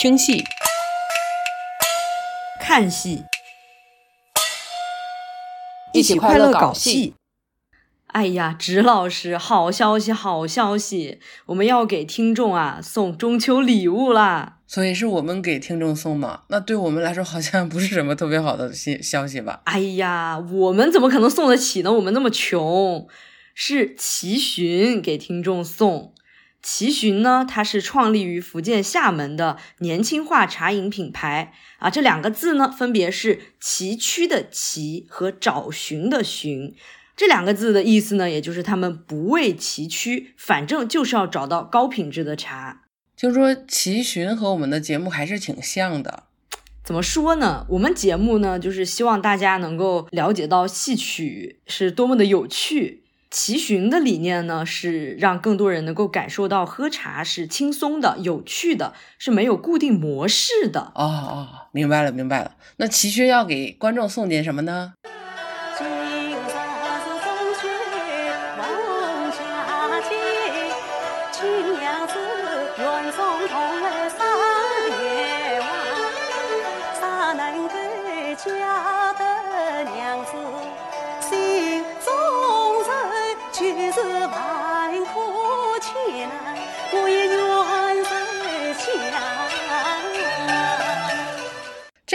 听戏、看戏，一起快乐搞戏。哎呀，直老师，好消息，好消息！我们要给听众啊送中秋礼物啦！所以是我们给听众送吗？那对我们来说好像不是什么特别好的信消息吧？哎呀，我们怎么可能送得起呢？我们那么穷，是齐寻给听众送。齐寻呢，它是创立于福建厦门的年轻化茶饮品牌啊。这两个字呢，分别是崎岖的崎和找寻的寻。这两个字的意思呢，也就是他们不畏崎岖，反正就是要找到高品质的茶。听说齐寻和我们的节目还是挺像的。怎么说呢？我们节目呢，就是希望大家能够了解到戏曲是多么的有趣。齐寻的理念呢，是让更多人能够感受到喝茶是轻松的、有趣的，是没有固定模式的。哦哦，明白了明白了。那齐寻要给观众送点什么呢？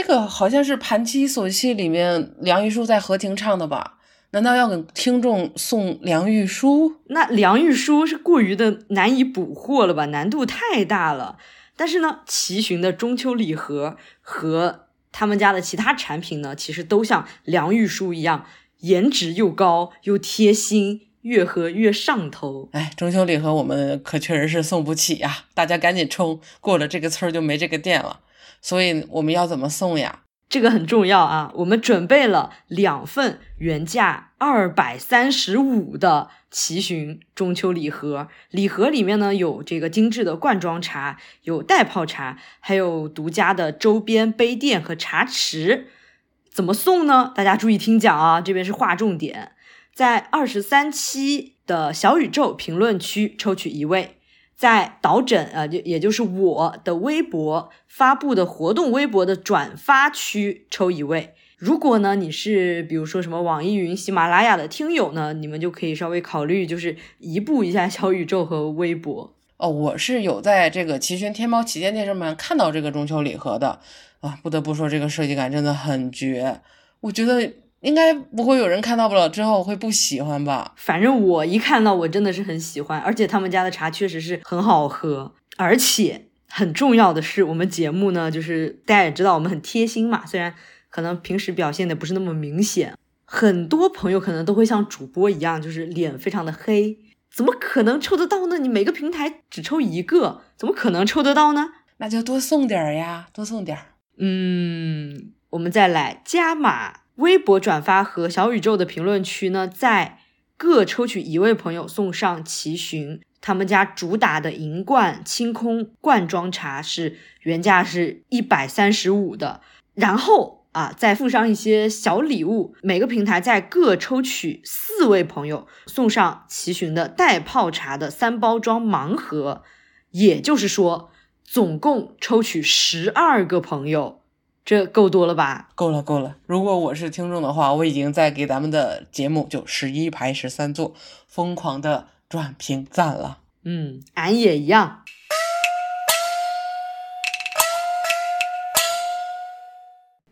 个好像是《盘七索契》里面梁玉书在和庭唱的吧？难道要给听众送梁玉书？那梁玉书是过于的难以捕获了吧？难度太大了。但是呢，齐寻的中秋礼盒和他们家的其他产品呢，其实都像梁玉书一样，颜值又高又贴心，越喝越上头。哎，中秋礼盒我们可确实是送不起呀！大家赶紧冲，过了这个村儿就没这个店了。所以我们要怎么送呀？这个很重要啊！我们准备了两份原价二百三十五的奇寻中秋礼盒，礼盒里面呢有这个精致的罐装茶，有袋泡茶，还有独家的周边杯垫和茶匙。怎么送呢？大家注意听讲啊，这边是划重点，在二十三期的小宇宙评论区抽取一位。在导诊啊，就也就是我的微博发布的活动微博的转发区抽一位。如果呢你是比如说什么网易云、喜马拉雅的听友呢，你们就可以稍微考虑就是移步一下小宇宙和微博。哦，我是有在这个齐寻天猫旗舰店上面看到这个中秋礼盒的啊，不得不说这个设计感真的很绝。我觉得应该不会有人看到不了之后会不喜欢吧？反正我一看到我真的是很喜欢，而且他们家的茶确实是很好喝，而且很重要的是，我们节目呢，就是大家也知道我们很贴心嘛，虽然可能平时表现的不是那么明显，很多朋友可能都会像主播一样，就是脸非常的黑，怎么可能抽得到呢？你每个平台只抽一个，怎么可能抽得到呢？那就多送点儿呀，多送点儿。嗯，我们再来加码，微博转发和小宇宙的评论区呢，在各抽取一位朋友送上齐寻他们家主打的银罐清空罐装茶，是原价是一百三十五的，然后啊再附上一些小礼物，每个平台在各抽取四位朋友送上齐寻的袋泡茶的三包装盲盒，也就是说。总共抽取十二个朋友，这够多了吧？够了，够了。如果我是听众的话，我已经在给咱们的节目就十一排十三座疯狂的转评赞了。嗯，俺也一样。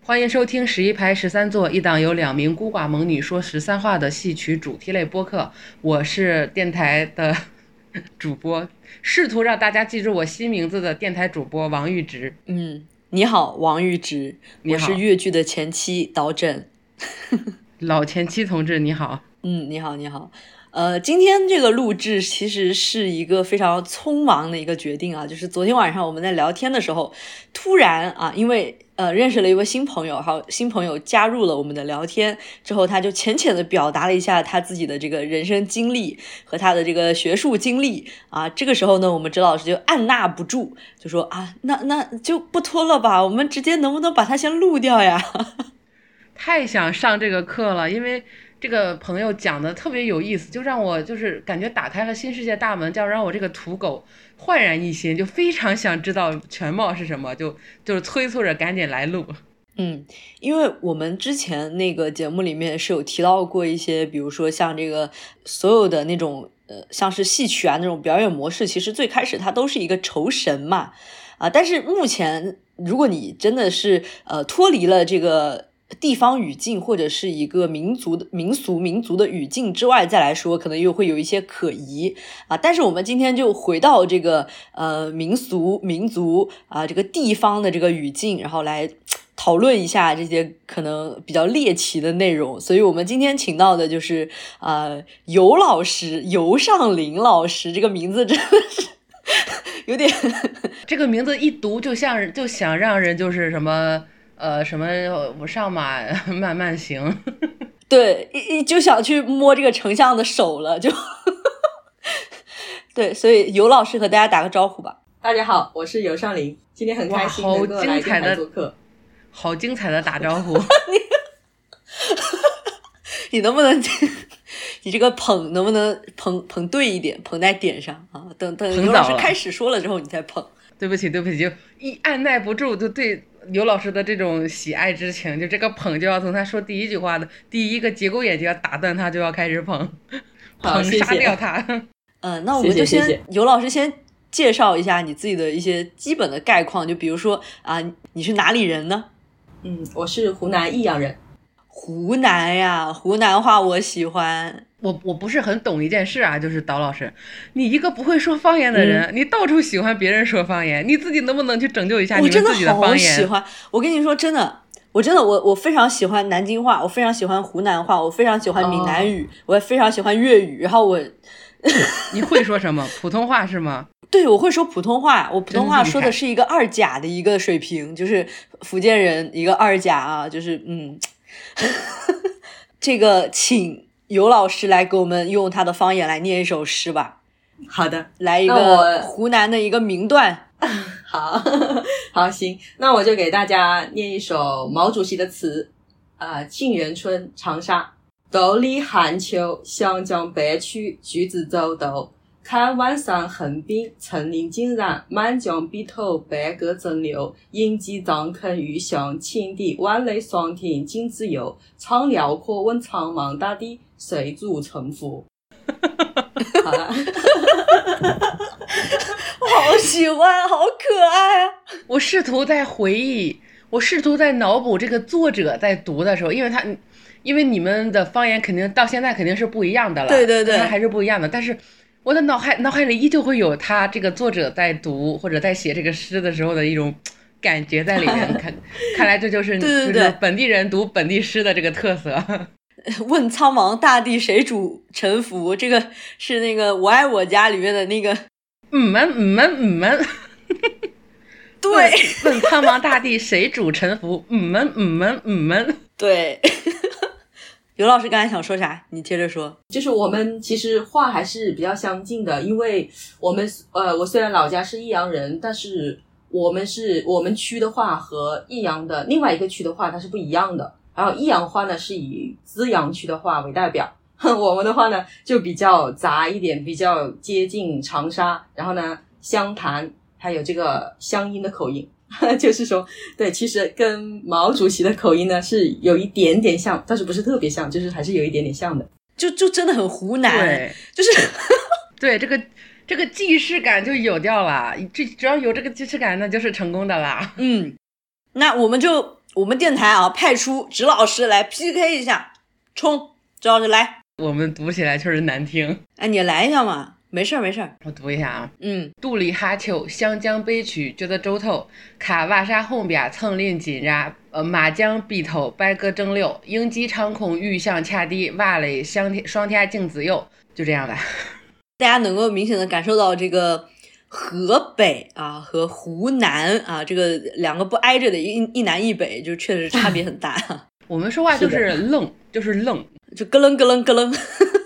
欢迎收听十一排十三座一档由两名孤寡猛女说十三话的戏曲主题类播客。我是电台的 主播，试图让大家记住我新名字的电台主播王玉直。嗯，你好，王玉直，我是越剧的前妻导诊。老前妻同志，你好。嗯，你好，你好。呃，今天这个录制其实是一个非常匆忙的一个决定啊，就是昨天晚上我们在聊天的时候，突然啊，因为呃认识了一位新朋友，还有新朋友加入了我们的聊天之后，他就浅浅的表达了一下他自己的这个人生经历和他的这个学术经历啊。这个时候呢，我们周老师就按捺不住，就说啊，那那就不拖了吧，我们直接能不能把它先录掉呀？太想上这个课了，因为这个朋友讲的特别有意思，就让我就是感觉打开了新世界大门，叫让我这个土狗焕然一新，就非常想知道全貌是什么，就就是催促着赶紧来录。嗯，因为我们之前那个节目里面是有提到过一些，比如说像这个所有的那种呃，像是戏曲啊那种表演模式，其实最开始它都是一个酬神嘛，啊，但是目前如果你真的是呃脱离了这个地方语境或者是一个民族的民俗民族的语境之外再来说，可能又会有一些可疑啊。但是我们今天就回到这个呃民俗民族啊这个地方的这个语境，然后来。讨论一下这些可能比较猎奇的内容，所以我们今天请到的就是呃尤老师尤尚林老师，这个名字真的是 有点 这个名字一读就像就想让人就是什么呃什么我上马 慢慢行，对一一就想去摸这个丞相的手了，就对，所以尤老师和大家打个招呼吧。大家好，我是尤尚林，今天很开心好能够来精彩的电台做客。好精彩的打招呼。你能不能你这个捧能不能捧捧对一点，捧在点上啊？等等捧尤老师开始说了之后，你再捧。对不起，对不起，就一按耐不住，就对刘老师的这种喜爱之情，就这个捧就要从他说第一句话的第一个结构眼就要打断他，就要开始捧，捧杀好谢谢掉他。嗯，那我们就先谢谢谢谢尤老师先介绍一下你自己的一些基本的概况，就比如说啊，你是哪里人呢？嗯，我是湖南益阳人。湖南呀，湖南话我喜欢。我我不是很懂一件事啊，就是导老师，你一个不会说方言的人，你到处喜欢别人说方言，你自己能不能去拯救一下你们自己的方言？我真的好喜欢。我跟你说，真的，我真的，我我非常喜欢南京话，我非常喜欢湖南话，我非常喜欢闽南语，我也非常喜欢粤语。然后我 你会说什么？普通话是吗？对我会说普通话，我普通话说的是一个二甲的一个水平，就是福建人一个二甲啊，就是嗯，这个请尤老师来给我们用他的方言来念一首诗吧，好的，来一个湖南的一个名段。好，好，行，那我就给大家念一首毛主席的词，啊、沁园春·长沙。独立寒秋，湘江北去，橘子洲头。看万山横滨，层林尽染，满江碧透，百舸争流。鹰击藏坑欲向青帝，万类霜天金自由。苍辽阔，问苍茫大地，谁主沉浮？好了。好喜欢，好可爱啊！我试图在回忆，我试图在脑补这个作者在读的时候，因为他，因为你们的方言肯定到现在肯定是不一样的了，对对对还是不一样的。但是我的脑海脑海里依旧会有他这个作者在读或者在写这个诗的时候的一种感觉在里面。看，看来这就是对对对本地人读本地诗的这个特色。问苍茫大地，谁主沉浮？这个是那个《我爱我家》里面的那个，嗯们嗯们嗯们，对问苍茫大地谁主沉浮？嗯们嗯们嗯们。对。刘老师刚才想说啥？你接着说。就是我们其实话还是比较相近的，因为我们呃，我虽然老家是益阳人，但是我们是我们区的话和益阳的另外一个区的话它是不一样的。然后益阳话呢是以资阳区的话为代表，我们的话呢就比较杂一点，比较接近长沙，然后呢湘潭还有这个湘阴的口音。就是说，对，其实跟毛主席的口音呢是有一点点像，但是不是特别像，就是还是有一点点像的。就就真的很湖南，对。就是 对这个这个既视感就有掉了，这只要有这个既视感，那就是成功的啦。嗯，那我们就我们电台啊派出直老师来 PK 一下，冲，直老师来，我们读起来确实难听，哎，你来一下嘛，没事儿没事儿，我读一下啊。嗯，肚里哈秋，湘江北曲觉得洲头，卡瓦沙后边层林尽染，呃马江碧头，百舸争流，鹰击长空欲向恰地，瓦垒相天霜天竞自由，就这样吧。大家能够明显的感受到这个河北啊和湖南啊这个两个不挨着的一一南一北，就确实差别很大，我们说话就是愣，就是愣，就咯楞咯楞咯楞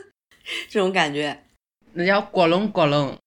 这种感觉。那叫咯楞咯楞。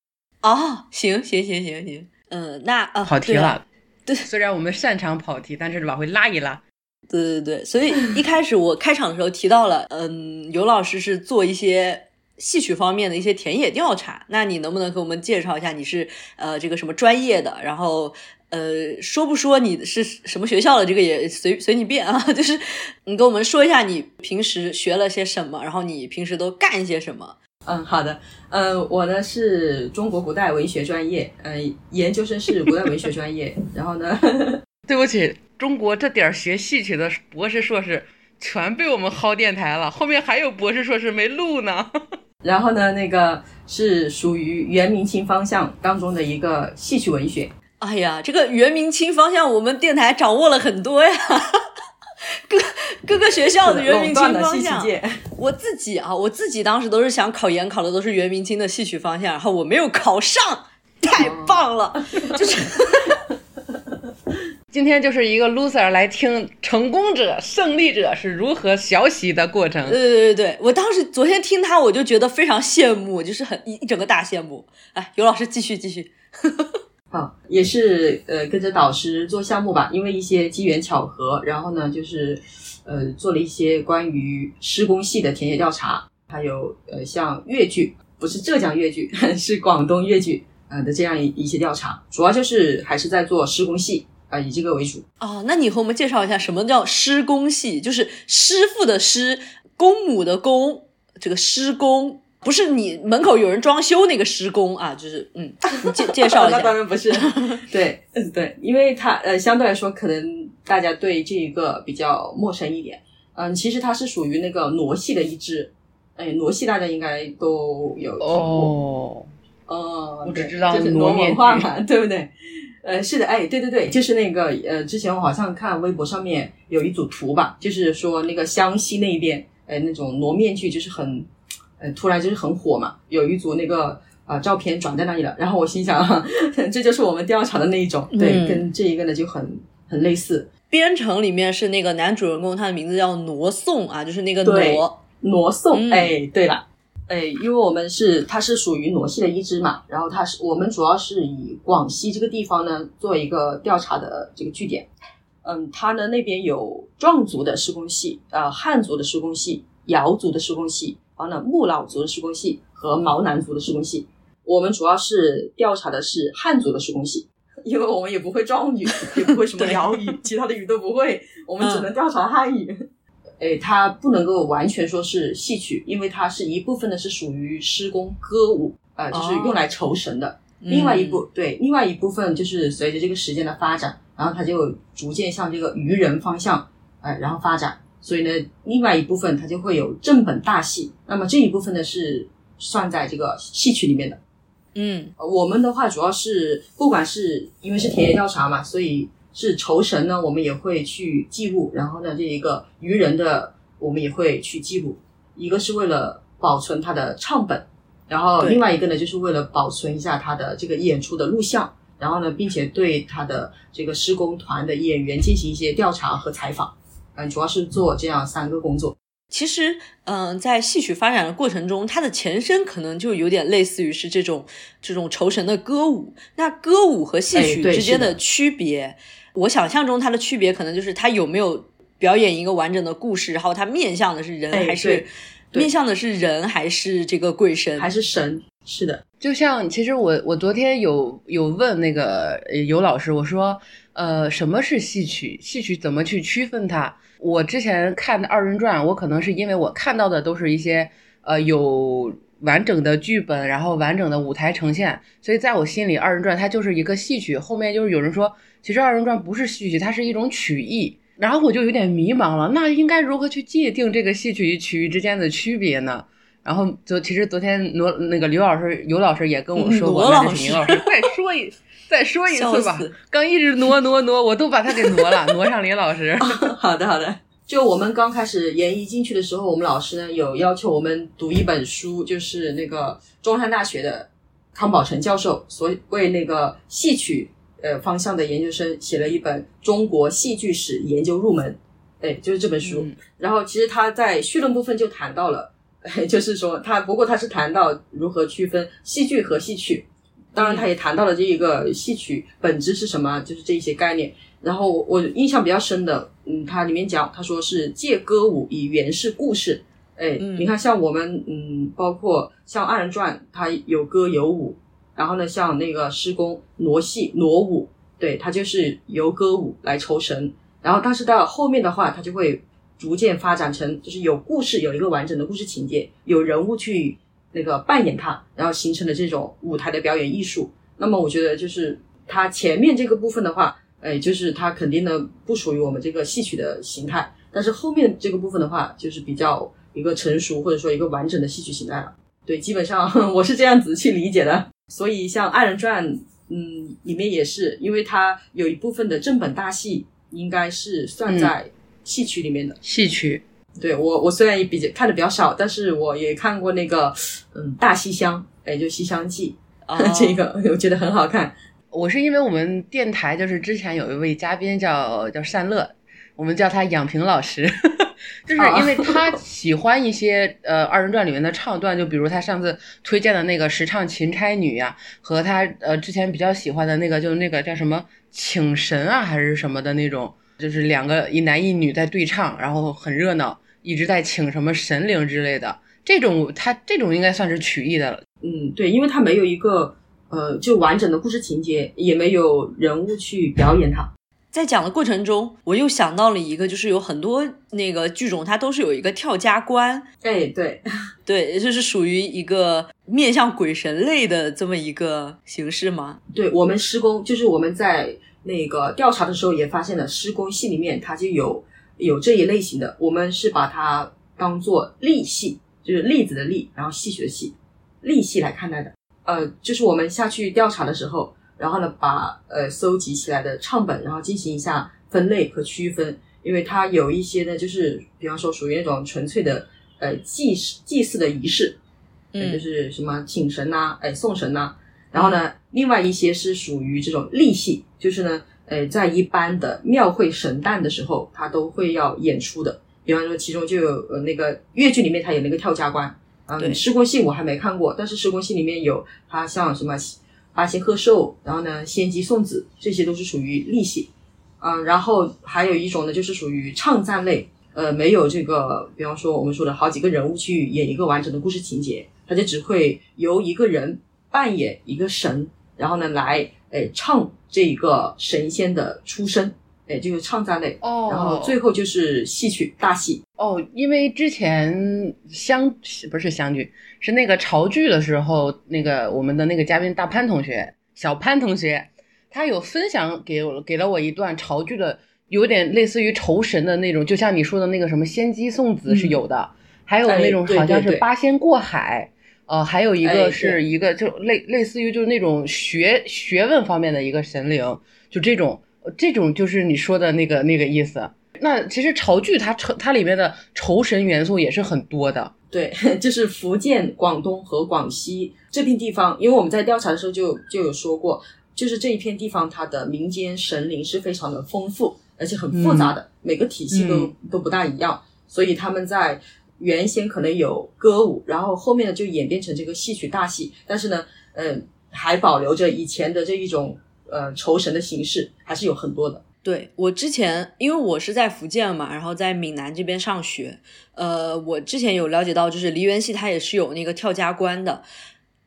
哦，行行行行行，嗯，那啊跑题了。对虽然我们擅长跑题，但是往回拉一拉。对对对，所以一开始我开场的时候提到了，嗯，尤老师是做一些戏曲方面的一些田野调查，那你能不能给我们介绍一下你是呃这个什么专业的？然后呃说不说你是什么学校的，这个也随随你便啊，就是你跟我们说一下你平时学了些什么，然后你平时都干些什么。嗯，好的。呃，我呢是中国古代文学专业，呃，研究生是古代文学专业。然后呢，对不起，中国这点儿学戏曲的博士硕士全被我们薅电台了，后面还有博士硕士没录呢。然后呢，那个是属于元明清方向当中的一个戏曲文学。哎呀，这个元明清方向，我们电台掌握了很多呀。各各个学校的元明清方向。我自己啊，我自己当时都是想考研，考的都是元明清的戏曲方向，然后我没有考上，太棒了，就是今天就是一个 loser 来听成功者、胜利者是如何学习的过程。对对对对，我当时昨天听他，我就觉得非常羡慕，就是很一一整个大羡慕。哎，尤老师继续继续。好，也是呃跟着导师做项目吧，因为一些机缘巧合，然后呢就是呃做了一些关于施工系的田野调查，还有呃像越剧，不是浙江越剧，是广东越剧呃的这样一一些调查，主要就是还是在做施工系啊、以这个为主。哦，那你和我们介绍一下什么叫施工系？就是师傅的师，公母的公，这个施工不是你门口有人装修那个施工啊，就是嗯，你介介绍一那当。然不是，对，嗯对，因为它呃相对来说可能大家对这个比较陌生一点。嗯，其实它是属于那个傩戏的一支，哎，傩戏大家应该都有听过。哦，哦，我只知道就是傩文化嘛，对不对？呃，是的，哎，对对对，就是那个呃，之前我好像看微博上面有一组图吧，就是说那个湘西那边，呃，那种傩面具就是很，呃，突然就是很火嘛，有一组那个啊、呃照片转在那里了，然后我心想，这就是我们调查的那一种，对，嗯跟这一个呢就很很类似，编程里面是那个男主人公，他的名字叫挪宋啊，就是那个。傩颂，嗯哎，对了，哎，因为我们是它是属于傩系的一支嘛，然后它是我们主要是以广西这个地方呢做一个调查的这个据点。嗯，它呢那边有壮族的施工系，呃，汉族的施工系，瑶族的施工系，然后呢木老族的施工系和毛南族的施工系。我们主要是调查的是汉族的施工系，因为我们也不会壮语，也不会什么对瑶语，其他的语都不会，我们只嗯能调查汉语。诶，它不能够完全说是戏曲，因为它是一部分呢是属于施工歌舞，呃，就是用来酬神的。另外一部对，另外一部分就是随着这个时间的发展，然后它就逐渐向这个渔人方向，呃，然后发展。所以呢，另外一部分它就会有正本大戏。那么这一部分呢是算在这个戏曲里面的。嗯呃我们的话主要是不管是因为是田野调查嘛，所以是酬神呢，我们也会去记录，然后呢，这一个渔人的我们也会去记录，一个是为了保存他的唱本，然后另外一个呢，就是为了保存一下他的这个演出的录像，然后呢，并且对他的这个施工团的演员进行一些调查和采访，嗯，主要是做这样三个工作。其实，嗯、在戏曲发展的过程中，它的前身可能就有点类似于是这种这种酬神的歌舞。那歌舞和戏曲之间的区别，我想象中它的区别可能就是它有没有表演一个完整的故事，然后它面向的是人、哎还是面向的是人还是这个鬼神？还是神？是的，就像其实我我昨天有有问那个呃尤老师，我说呃什么是戏曲？戏曲怎么去区分它？我之前看的二人转，我可能是因为我看到的都是一些呃有完整的剧本，然后完整的舞台呈现，所以在我心里二人转它就是一个戏曲。后面就是有人说，其实二人转不是戏曲，它是一种曲艺。然后我就有点迷茫了，那应该如何去界定这个戏曲与曲艺之间的区别呢？然后就其实昨天罗那个刘老师尤老师也跟我说过，那就罗老师请牛老师再说一 再说一次吧。刚一直挪挪挪，我都把他给挪了，挪上林老师。好的，好的。就我们刚开始研一进去的时候，我们老师呢有要求我们读一本书，就是那个中山大学的康宝成教授所为那个戏曲呃方向的研究生写了一本《中国戏剧史研究入门》，哎，就是这本书。然后其实他在绪论部分就谈到了，哎 就是说他不过他是谈到如何区分戏剧和戏曲，当然他也谈到了这一个戏曲本质是什么，就是这一些概念。然后我我印象比较深的，嗯，它里面讲，他说是借歌舞以原是故事。哎，嗯你看像我们，嗯，包括像二人转，它有歌有舞，然后呢，像那个施工傩戏傩舞，对，它就是由歌舞来酬神。然后，但是到后面的话，它就会逐渐发展成，就是有故事，有一个完整的故事情节，有人物去那个扮演它，然后形成的这种舞台的表演艺术。那么，我觉得就是它前面这个部分的话，哎，就是它肯定呢不属于我们这个戏曲的形态，但是后面这个部分的话，就是比较一个成熟或者说一个完整的戏曲形态了。对，基本上 我是这样子去理解的。所以像二人转，嗯，里面也是，因为它有一部分的正本大戏应该是算在戏曲里面的。戏曲对我，我虽然也比较看的比较少，但是我也看过那个，嗯，大西厢，哎，就《西厢记》哦 这个我觉得很好看。我是因为我们电台就是之前有一位嘉宾叫叫善乐，我们叫他养平老师，就是因为他喜欢一些呃二人转里面的唱段，就比如他上次推荐的那个时唱秦差女呀、和他呃之前比较喜欢的那个就是那个叫什么请神啊还是什么的那种，就是两个一男一女在对唱，然后很热闹，一直在请什么神灵之类的。这种他这种应该算是曲艺的了，嗯，对，因为他没有一个呃就完整的故事情节，也没有人物去表演它。在讲的过程中，我又想到了一个，就是有很多那个剧种，它都是有一个跳加关，哎，对，对，就是属于一个面向鬼神类的这么一个形式吗？对我们施工，就是我们在那个调查的时候也发现了，施工戏里面它就有有这一类型的，我们是把它当做例戏，就是例子的例，然后戏曲的戏，例戏来看待的。呃，就是我们下去调查的时候，然后呢，把呃搜集起来的唱本，然后进行一下分类和区分，因为它有一些呢，就是比方说属于那种纯粹的呃祭祀祭祀的仪式，嗯。就嗯是什么请神呐、哎送神呐、然后呢，另外一些是属于这种立戏，就是呢，呃，在一般的庙会神诞的时候，它都会要演出的。比方说，其中就有呃那个越剧里面它有那个跳家关，对嗯，施工戏我还没看过，但是施工戏里面有它像什么八仙贺寿，然后呢仙姬送子，这些都是属于例戏。嗯，然后还有一种呢，就是属于唱赞类，呃，没有这个，比方说我们说的好几个人物去演一个完整的故事情节，他就只会由一个人扮演一个神，然后呢来诶唱这一个神仙的出身，诶就是唱赞类，哦。然后最后就是戏曲大戏，哦，因为之前相不是相聚，是那个潮剧的时候，那个我们的那个嘉宾大潘同学，小潘同学，他有分享给我给了我一段潮剧的，有点类似于酬神的那种，就像你说的那个什么仙姬送子是有的，还有那种好像是八仙过海。呃，还有一哎个是一个就类类似于就是那种学学问方面的一个神灵，就这种这种就是你说的那个那个意思。那其实潮剧它酬它里面的酬神元素也是很多的。对，就是福建、广东和广西这片地方，因为我们在调查的时候就就有说过，就是这一片地方它的民间神灵是非常的丰富，而且很复杂的，每个体系都、嗯都不大一样，所以他们在原先可能有歌舞，然后后面呢就演变成这个戏曲大戏，但是呢，呃，还保留着以前的这一种呃酬神的形式，还是有很多的。对我之前，因为我是在福建嘛，然后在闽南这边上学，呃，我之前有了解到，就是梨园戏它也是有那个跳家关的，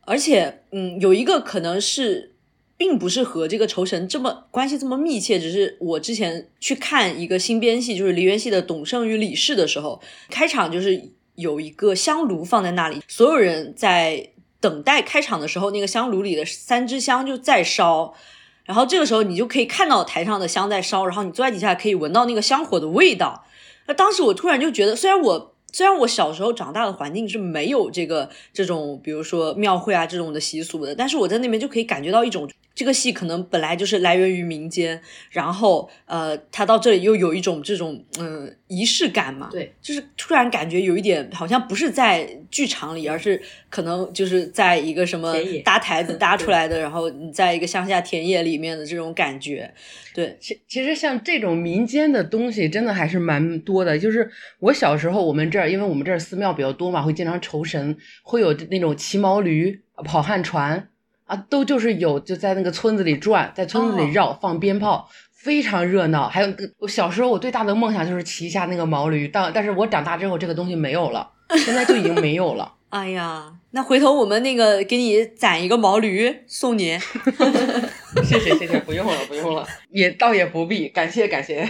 而且，嗯，有一个可能是。并不是和这个酬神这么关系这么密切，只是我之前去看一个新编戏，就是梨园戏的《董胜与李氏》的时候，开场就是有一个香炉放在那里，所有人在等待开场的时候，那个香炉里的三支香就在烧，然后这个时候你就可以看到台上的香在烧，然后你坐在底下可以闻到那个香火的味道。那当时我突然就觉得，虽然我虽然我小时候长大的环境是没有这个这种，比如说庙会啊这种的习俗的，但是我在那边就可以感觉到一种这个戏可能本来就是来源于民间，然后呃，它到这里又有一种这种嗯仪式感嘛，对，就是突然感觉有一点好像不是在剧场里，而是可能就是在一个什么搭台子 搭出来的，然后你在一个乡下田野里面的这种感觉，对，其其实像这种民间的东西，真的还是蛮多的。就是我小时候，我们这儿因为我们这儿寺庙比较多嘛，会经常酬神，会有那种骑毛驴、跑旱船啊，都就是有就在那个村子里转，在村子里哦绕，放鞭炮，非常热闹。还有我小时候我最大的梦想就是骑一下那个毛驴，但但是我长大之后这个东西没有了，现在就已经没有了。哎呀，那回头我们那个给你攒一个毛驴送你。谢谢谢谢，不用了不用了，也倒也不必，感谢感谢。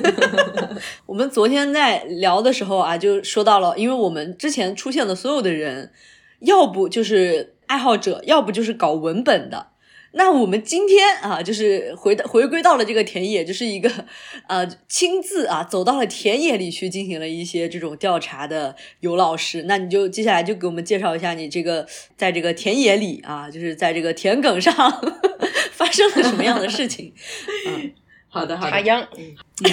我们昨天在聊的时候啊，就说到了，因为我们之前出现的所有的人，要不就是爱好者，要不就是搞文本的。那我们今天啊，就是回到回归到了这个田野，就是一个 呃亲自啊走到了田野里去进行了一些这种调查的尤老师。那你就接下来就给我们介绍一下你这个在这个田野里啊，就是在这个田埂上 发生了什么样的事情？好的好的插，秧，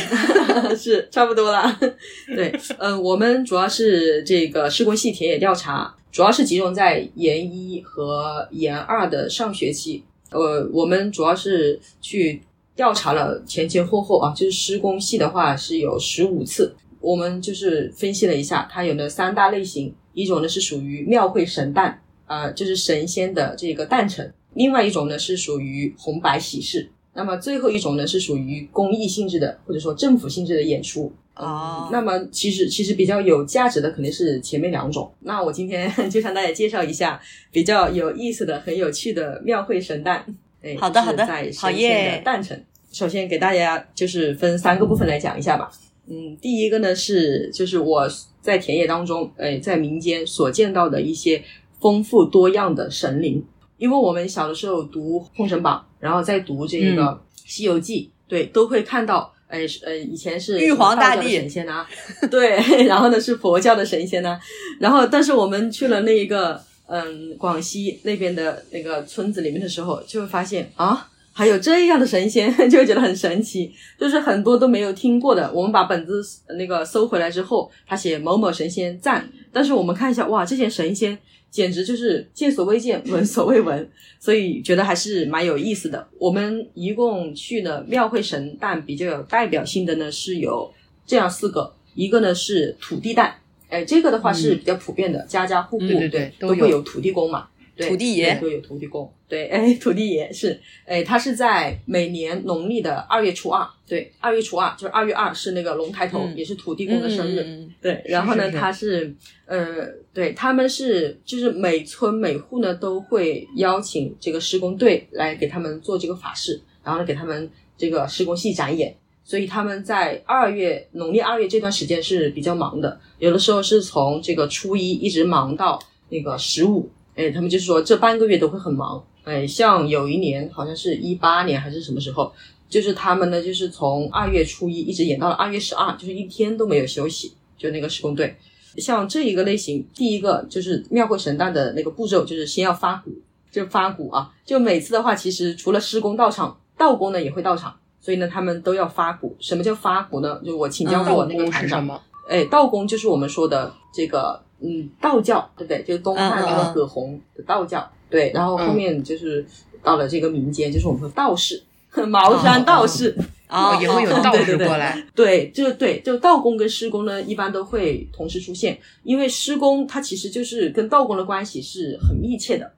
是差不多了。对，嗯，我们主要是这个施工系田野调查，主要是集中在研一和研二的上学期。呃，我们主要是去调查了前前后后啊，就是施工系的话是有十五次。我们就是分析了一下，它有的三大类型，一种呢是属于庙会神诞，呃，就是神仙的这个诞辰；另外一种呢是属于红白喜事。那么最后一种呢是属于公益性质的，或者说政府性质的演出。哦那么其实其实比较有价值的肯定是前面两种。那我今天就向大家介绍一下比较有意思的、很有趣的庙会神诞。哎，好的好的在好神仙耶的诞辰。首先给大家就是分三个部分来讲一下吧。嗯，第一个呢是就是我在田野当中，哎，在民间所见到的一些丰富多样的神灵。因为我们小的时候读《封神榜》，然后再读这个《西游记》，对，都会看到，哎，是呃，以前是玉皇大帝神仙啊，对，然后呢是佛教的神仙呢、然后但是我们去了那一个嗯广西那边的那个村子里面的时候，就会发现啊。还有这样的神仙，就会觉得很神奇，就是很多都没有听过的。我们把本子呃那个收回来之后，他写某某神仙赞，但是我们看一下，哇，这些神仙简直就是见所未见，闻所未闻，所以觉得还是蛮有意思的。我们一共去呢庙会神诞比较有代表性的呢是有这样四个，一个呢是土地诞，哎，这个的话是比较普遍的，家家户户对都会有土地公嘛。对土地爷。对都有土地公，对，哎，土地爷是，哎，他是在每年农历的二月初二，对，二月初二就是二月二是那个龙抬头，嗯。也是土地公的生日，嗯对，然后呢，是是。他是呃，对，他们是就是每村每户呢都会邀请这个施工队来给他们做这个法事，然后呢给他们这个施工戏展演，所以他们在二月农历二月这段时间是比较忙的，有的时候是从这个初一一直忙到那个十五，哎，他们就是说这半个月都会很忙，哎，像有一年好像是一八年还是什么时候，就是他们呢就是从二月初一一直演到了二月十二，就是一天都没有休息，就那个施工队。像这一个类型，第一个就是庙会神诞的那个步骤，就是先要发鼓，就发鼓啊。就每次的话，其实除了施工到场，道工呢也会到场，所以呢他们都要发鼓。什么叫发鼓呢？就我请教过我那个团长？哎，道工就是我们说的这个嗯道教，对不对？就是东汉那个葛洪的道教，对。然后后面就是到了这个民间，就是我们说道士，茅山道士。哦，也会有道士对对对过来。对，就对，就道工跟施工呢，一般都会同时出现，因为施工它其实就是跟道工的关系是很密切的。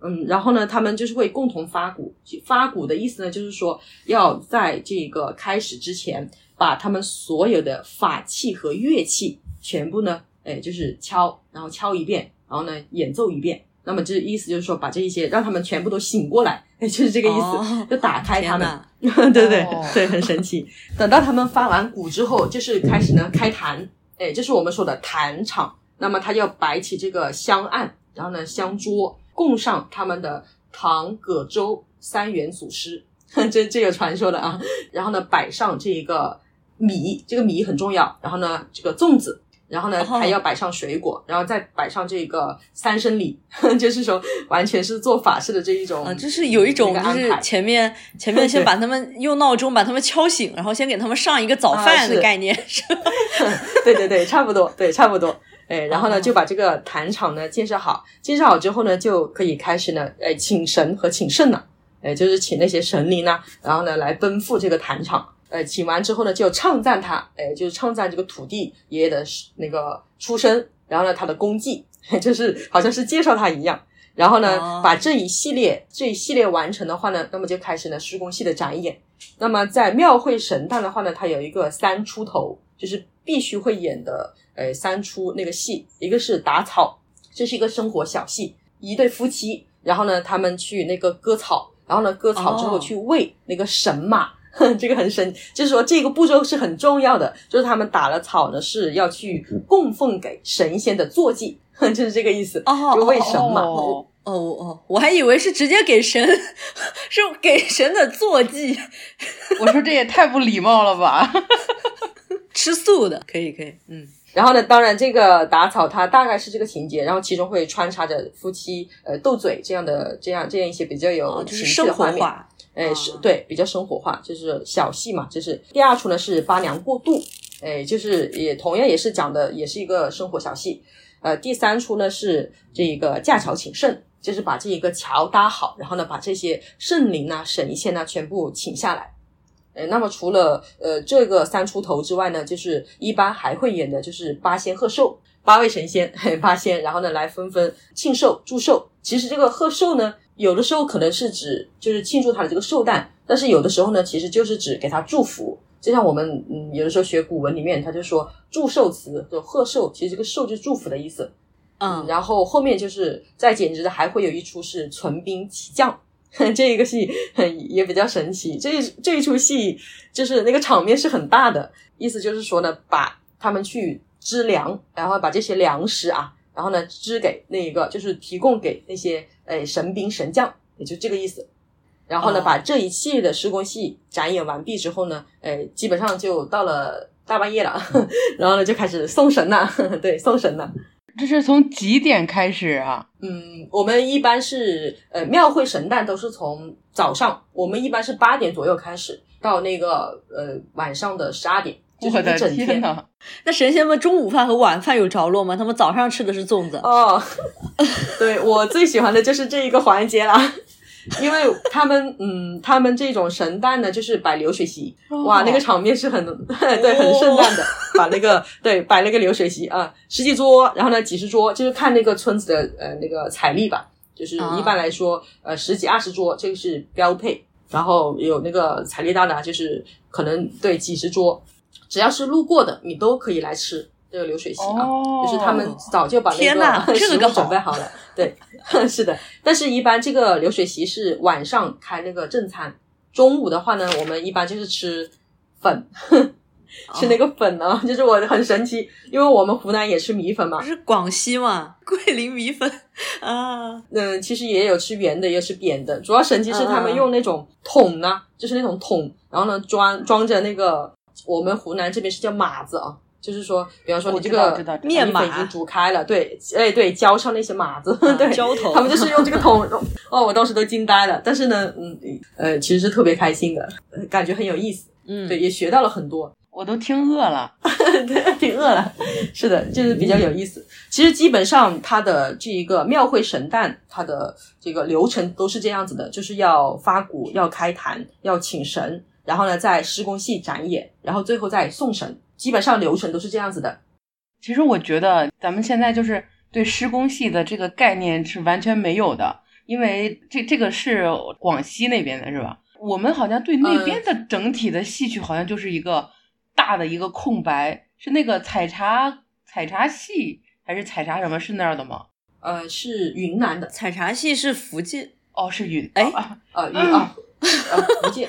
嗯，然后呢，他们就是会共同发鼓。发鼓的意思呢，就是说要在这个开始之前，把他们所有的法器和乐器全部呢，哎，就是敲，然后敲一遍，然后呢演奏一遍。那么这意思就是说，把这一些让他们全部都醒过来，哎，就是这个意思，哦就打开他们。对对、哦对，很神奇。等到他们发完鼓之后，就是开始呢开坛，哎，这是我们说的坛场。那么他要摆起这个香案，然后呢香桌，供上他们的唐、葛、周三元祖师，这这个传说的啊。然后呢摆上这个米，这个米很重要。然后呢这个粽子。然后呢，哦还要摆上水果，然后再摆上这个三生礼，就是说完全是做法事的这一种。啊，就是有一种就是前面前面先 把他们用闹钟把他们敲醒，然后先给他们上一个早啊饭的概念？对对对，差不多，对，差不多。哎，然后呢，哦就把这个坛场呢建设好，建设好之后呢，就可以开始呢，哎，请神和请圣了，哎，就是请那些神灵呢，然后呢来奔赴这个坛场。呃，请完之后呢，就唱赞他，哎，就是唱赞这个土地爷爷的那个出身，然后呢他的功绩，就是好像是介绍他一样。然后呢，哦把这一系列这一系列完成的话呢，那么就开始呢施工戏的展演。那么在庙会神诞的话呢，它有一个三出头，就是必须会演的呃三出那个戏，一个是打草，这是一个生活小戏，一对夫妻，然后呢他们去那个割草，然后呢割草之后哦去喂那个神马。这个很神，就是说这个步骤是很重要的，就是他们打了草呢是要去供奉给神仙的坐骑，就是这个意思。哦就为神嘛哦哦哦，我还以为是直接给神，是给神的坐骑，我说这也太不礼貌了吧！吃素的，可以可以，嗯，然后呢，当然这个打草它大概是这个情节，然后其中会穿插着夫妻呃斗嘴这样的这样这样一些比较有哦，就情是生绪的画面。活化，哎，啊是对，比较生活化，就是小戏嘛。就是第二出呢是八娘过渡，哎，就是也同样也是讲的，也是一个生活小戏。呃，第三出呢是这个架桥请圣，就是把这一个桥搭好，然后呢把这些圣灵啊、神仙啊全部请下来。呃，那么除了呃这个三出头之外呢，就是一般还会演的就是八仙贺寿，八位神仙，嘿八仙，然后呢来纷纷庆寿祝寿。其实这个贺寿呢，有的时候可能是指就是庆祝他的这个寿诞，但是有的时候呢，其实就是指给他祝福。就像我们嗯有的时候学古文里面，他就说祝寿词，就贺寿，其实这个寿就是祝福的意思。嗯，然后后面就是再简直的还会有一出是存兵起将，这一个戏也比较神奇。这一这一出戏就是那个场面是很大的，意思就是说呢，把他们去支粮，然后把这些粮食啊，然后呢支给那一个就是提供给那些诶神兵神将，也就这个意思。然后呢，哦把这一系列的施工戏展演完毕之后呢，诶，基本上就到了大半夜了，然后呢就开始送神了，对，送神了。这是从几点开始啊？嗯，我们一般是呃庙会神诞都是从早上，我们一般是八点左右开始，到那个呃晚上的十二点，一整天呐！那神仙们中午饭和晚饭有着落吗？他们早上吃的是粽子，哦，对我最喜欢的就是这一个环节了。因为他们，嗯，他们这种神诞呢，就是摆流水席，哇，那个场面是很，对，很盛大的，把那个对摆了个流水席啊，十几桌，然后呢几十桌，就是看那个村子的呃那个财力吧，就是啊一般来说，呃十几二十桌这个是标配，然后有那个财力大的啊，就是可能对几十桌，只要是路过的，你都可以来吃这个流水席啊，哦。就是他们早就把那个 食物这个好。准备好了，对，是的。但是，一般这个流水席是晚上开那个正餐，中午的话呢，我们一般就是吃粉，吃那个粉呢，就是我很神奇，因为我们湖南也吃米粉嘛。不，是广西嘛？桂林米粉。啊，嗯，其实也有吃圆的，也有吃扁的。主要神奇是他们嗯用那种桶呢，就是那种桶，然后呢装装着那个我们湖南这边是叫码子啊，就是说，比方说你这个面粉已经煮开了，对，哎对，浇上那些码子，啊 对，浇头他们就是用这个桶，哦，我当时都惊呆了。但是呢，嗯呃，其实是特别开心的，呃感觉很有意思，嗯，对，也学到了很多。我都听饿了。对，挺饿了。是的，就是比较有意思。其实基本上它的这一个庙会神诞，它的这个流程都是这样子的，就是要发鼓，要开坛，要请神，然后呢在施工系展演，然后最后再送审。基本上流程都是这样子的。其实我觉得咱们现在就是对施工系的这个概念是完全没有的，因为这这个是广西那边的是吧？我们好像对那边的整体的戏曲好像就是一个大的一个空白，是那个采茶采茶戏还是采茶什么？是那儿的吗？呃，是云南的，采茶戏是福建，哦，是云哎啊呃，云啊，呃，福建，云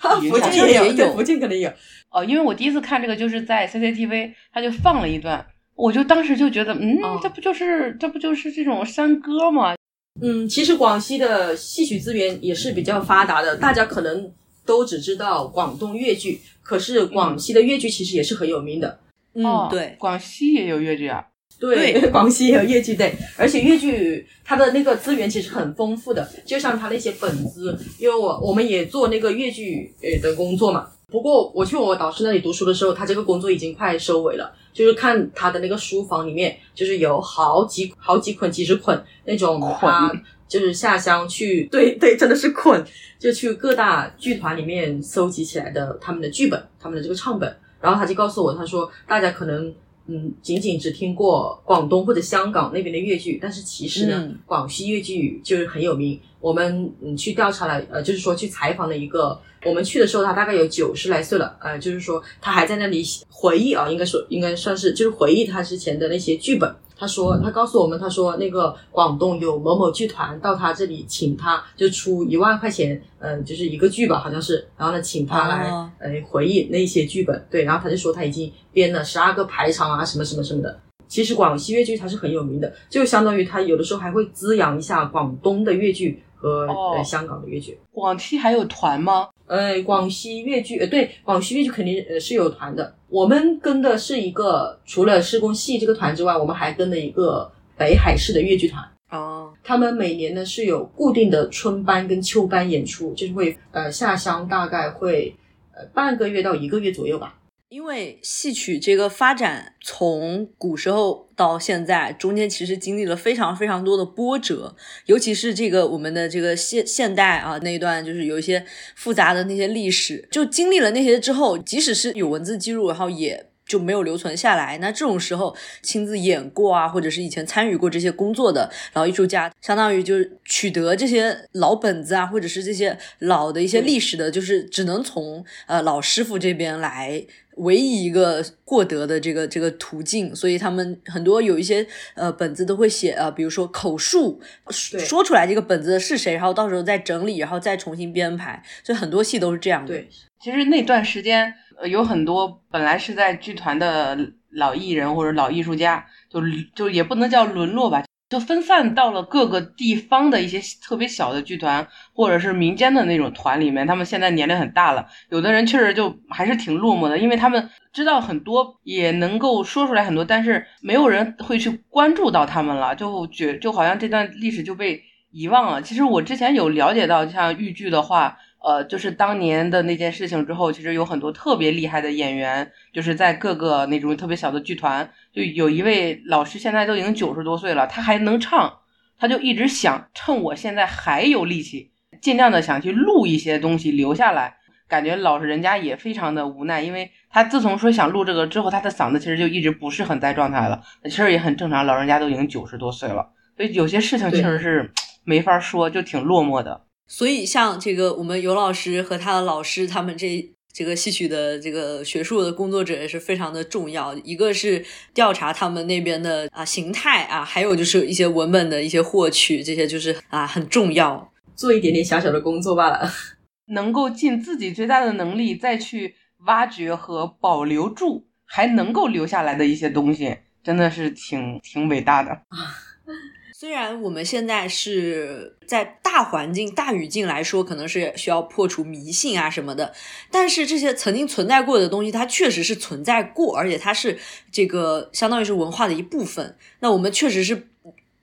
福建也有，福建可能有。哦，因为我第一次看这个就是在 CCTV，他就放了一段，我就当时就觉得，嗯，哦这不就是这不就是这种山歌吗？嗯，其实广西的戏曲资源也是比较发达的，大家可能都只知道广东粤剧，可是广西的粤剧其实也是很有名的。嗯哦，对，广西也有粤剧啊。对，广西也有粤剧对，而且粤剧它的那个资源其实很丰富的，就像它那些本子，因为我我们也做那个粤剧呃的工作嘛。不过我去我导师那里读书的时候，他这个工作已经快收尾了，就是看他的那个书房里面，就是有好几好几捆、几十捆那种他就是下乡去，对 对，真的是捆，就去各大剧团里面搜集起来的他们的剧本，他们的这个唱本，然后他就告诉我，他说大家可能嗯，仅仅只听过广东或者香港那边的粤剧，但是其实呢，嗯广西粤剧就是很有名。我们嗯去调查了，呃，就是说去采访了一个，我们去的时候他大概有九十来岁了，呃，就是说他还在那里回忆啊，应该说应该算是就是回忆他之前的那些剧本。他说，他告诉我们，他说那个广东有某某剧团到他这里请他，就出一万块钱，嗯、就是一个剧吧，好像是，然后呢，请他来、哦呃回忆那些剧本，对，然后他就说他已经编了十二个排场啊，什么什么什么的。其实广西粤剧它是很有名的，就相当于它有的时候还会滋养一下广东的粤剧和、哦呃香港的粤剧。广西还有团吗？呃，广西粤剧，呃，对，广西粤剧肯定呃是有团的。我们跟的是一个，除了施工系这个团之外，我们还跟了一个北海市的粤剧团。哦，他们每年呢是有固定的春班跟秋班演出，就是会呃下乡大概会呃半个月到一个月左右吧。因为戏曲这个发展从古时候到现在，中间其实经历了非常非常多的波折，尤其是这个我们的这个现现代啊那一段，就是有一些复杂的那些历史，就经历了那些之后，即使是有文字记录，然后也。就没有留存下来。那这种时候，亲自演过啊，或者是以前参与过这些工作的老艺术家，相当于就是取得这些老本子啊，或者是这些老的一些历史的，就是只能从呃老师傅这边来唯一一个获得的这个这个途径，所以他们很多有一些呃本子都会写呃，比如说口述说说出来这个本子是谁，然后到时候再整理，然后再重新编排，所以很多戏都是这样的。对，其实那段时间，呃，有很多本来是在剧团的老艺人或者老艺术家，就就也不能叫沦落吧，就分散到了各个地方的一些特别小的剧团，或者是民间的那种团里面。他们现在年龄很大了，有的人确实就还是挺落寞的，因为他们知道很多，也能够说出来很多，但是没有人会去关注到他们了，就觉就好像这段历史就被遗忘了。其实我之前有了解到，像豫剧的话。呃，就是当年的那件事情之后，其实有很多特别厉害的演员，就是在各个那种特别小的剧团，就有一位老师现在都已经九十多岁了，他还能唱，他就一直想趁我现在还有力气，尽量的想去录一些东西留下来。感觉老人家也非常的无奈，因为他自从说想录这个之后，他的嗓子其实就一直不是很在状态了，其实也很正常，老人家都已经九十多岁了，所以有些事情确实是没法说，就挺落寞的。所以像这个我们尤老师和他的老师，他们这这个戏曲的这个学术的工作者也是非常的重要。一个是调查他们那边的啊形态啊，还有就是一些文本的一些获取，这些就是啊很重要。做一点点小小的工作罢了。能够尽自己最大的能力再去挖掘和保留住还能够留下来的一些东西，真的是挺挺伟大的。虽然我们现在是在大环境、大语境来说，可能是需要破除迷信啊什么的，但是这些曾经存在过的东西，它确实是存在过，而且它是这个相当于是文化的一部分。那我们确实是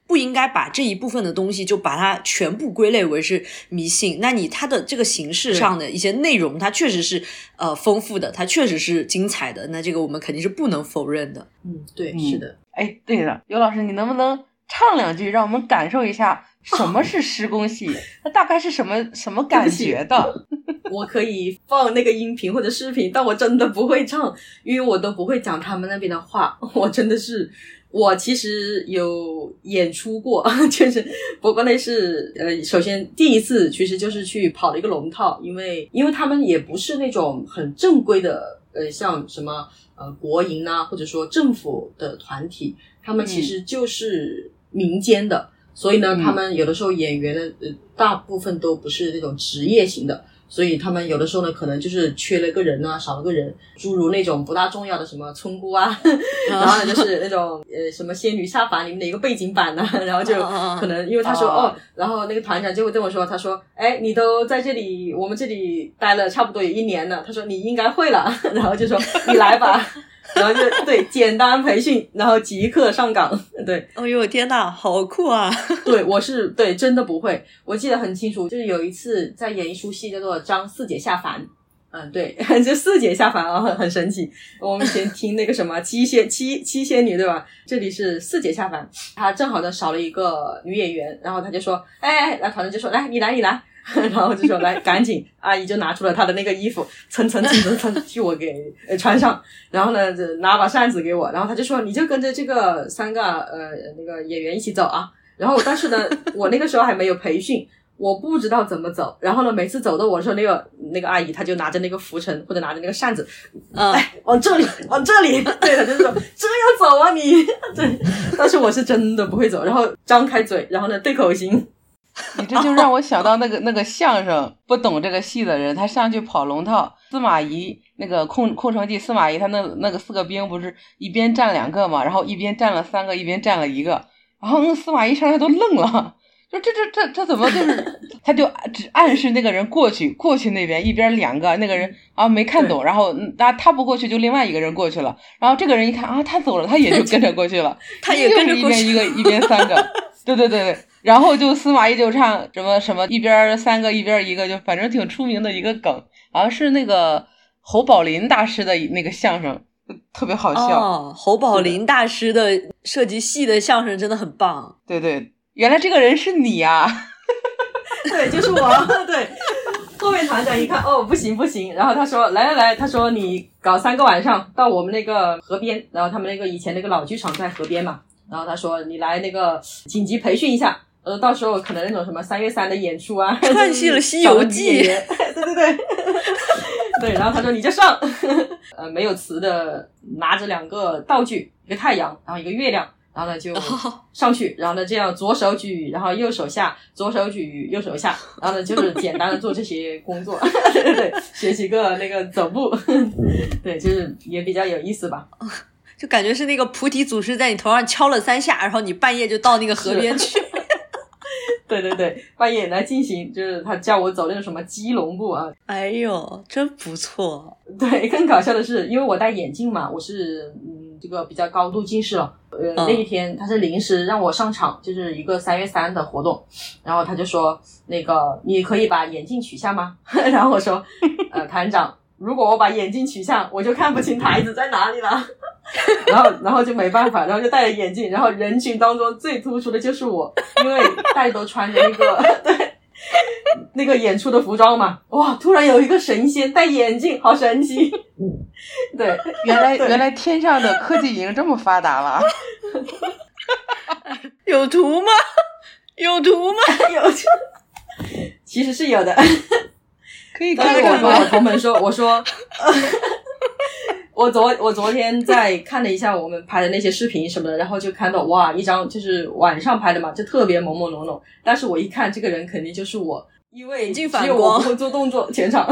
不应该把这一部分的东西就把它全部归类为是迷信。那你它的这个形式上的一些内容，它确实是呃丰富的，它确实是精彩的。那这个我们肯定是不能否认的。嗯，对，嗯是的。哎，对了，尤老师，你能不能唱两句，让我们感受一下什么是施工戏？它大概是什么什么感觉的？我可以放那个音频或者视频，但我真的不会唱，因为我都不会讲他们那边的话。我真的是，我其实有演出过，就是不过那是呃，首先第一次其实就是去跑了一个龙套，因为因为他们也不是那种很正规的，呃，像什么呃国营啊，或者说政府的团体，他们其实就是民间的。所以呢，嗯。他们有的时候演员呢，呃，大部分都不是那种职业型的，所以他们有的时候呢，可能就是缺了个人啊，少了个人，诸如那种不大重要的什么村姑啊，然后呢就是那种呃什么仙女下凡里面的一个背景板呐、然后就可能因为他说哦哦，然后那个团长就会对我说，他说，哎，你都在这里，我们这里待了差不多有一年了，他说你应该会了，然后就说你来吧。然后就对简单培训，然后即刻上岗。对，哦呦天呐，好酷啊！对，我是对真的不会，我记得很清楚，就是有一次在演一出戏叫做《张四姐下凡》。嗯，对，就四姐下凡啊，很很神奇。我们以前听那个什么七仙七七仙女对吧？这里是四姐下凡，她正好呢少了一个女演员，然后她就说，哎，哎，那团长就说，来你来你来，然后就说来赶紧，阿姨就拿出了她的那个衣服，蹭蹭蹭蹭蹭替我给呃穿上，然后呢就拿把扇子给我，然后他就说你就跟着这个三个呃那个演员一起走啊，然后但是呢我那个时候还没有培训。我不知道怎么走，然后呢，每次走的我说那个那个阿姨，她就拿着那个拂尘或者拿着那个扇子，嗯，哎，往这里，往这里，对的，就是说这样走啊你，对，但是我是真的不会走，然后张开嘴，然后呢对口型，你这就让我想到那个 那个相声，不懂这个戏的人，他上去跑龙套，司马懿那个空空城计，司马懿他那那个四个兵不是一边站两个嘛，然后一边站了三个，一边站了一个，然后那司马懿上来都愣了。说这这这这怎么就是？他就只暗示那个人过去，过去那边一边两个那个人啊没看懂，然后那他不过去，就另外一个人过去了。然后这个人一看啊，他走了，他也就跟着过去了，他也跟着一边一个一边三个，对对对对。然后就司马懿就唱什么什么一边三个一边一个，就反正挺出名的一个梗，好像是那个侯宝林大师的那个相声，特别好笑。哦，侯宝林大师的涉及戏的相声真的很棒。对对，原来这个人是你呀、对，就是我，对。后面团长一看，哦，不行不行，然后他说，来来来，他说你搞三个晚上到我们那个河边，然后他们那个以前那个老剧场在河边嘛，然后他说你来那个紧急培训一下，呃，到时候可能那种什么三月三的演出啊，串戏了西游记对对 对，对，然后他说你就上，呃，没有词的拿着两个道具，一个太阳，然后一个月亮。然后呢，就上去，然后呢，这样左手举，然后右手下，左手举，右手下，然后呢，就是简单的做这些工作，对对对，学习个那个走步，对，就是也比较有意思吧。就感觉是那个菩提祖师在你头上敲了三下，然后你半夜就到那个河边去。对对对，半夜来进行，就是他叫我走那个什么鸡笼步啊。哎呦，真不错！对，更搞笑的是，因为我戴眼镜嘛，我是嗯这个比较高度近视了。呃，那一天他是临时让我上场，就是一个三月三的活动，然后他就说那个你可以把眼镜取下吗？然后我说呃 团长，如果我把眼镜取下，我就看不清台子在哪里了。然后，然后就没办法，然后就戴着眼镜，然后人群当中最突出的就是我，因为大家都穿着那个 对那个演出的服装嘛，哇！突然有一个神仙戴眼镜，好神奇。对，原来原来天上的科技已经这么发达了。有图吗？有图吗？有图，其实是有的。可以跟我吗？同门说，我说，我昨我昨天在看了一下我们拍的那些视频什么的，然后就看到哇，一张就是晚上拍的嘛，就特别朦朦胧胧。但是我一看，这个人肯定就是我，因为只有我不会做动作，全场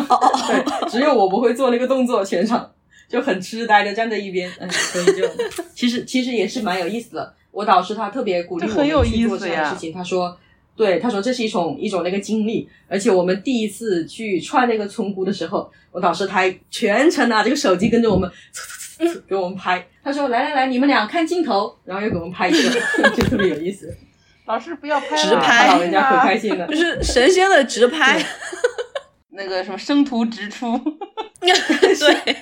对，只有我不会做那个动作，全场就很痴呆的站在一边，嗯，所以就其实其实也是蛮有意思的。我导师他特别鼓励我去做这件事情，他说。对，他说这是一种一种那个经历，而且我们第一次去串那个村姑的时候，我导师他还全程拿这个手机跟着我们，给我们拍。他说来来来，你们俩看镜头，然后又给我们拍一个，就特别有意思。老师不要拍，直拍他老人家可开心了 就。是神仙的直拍。那个什么生图直出。对，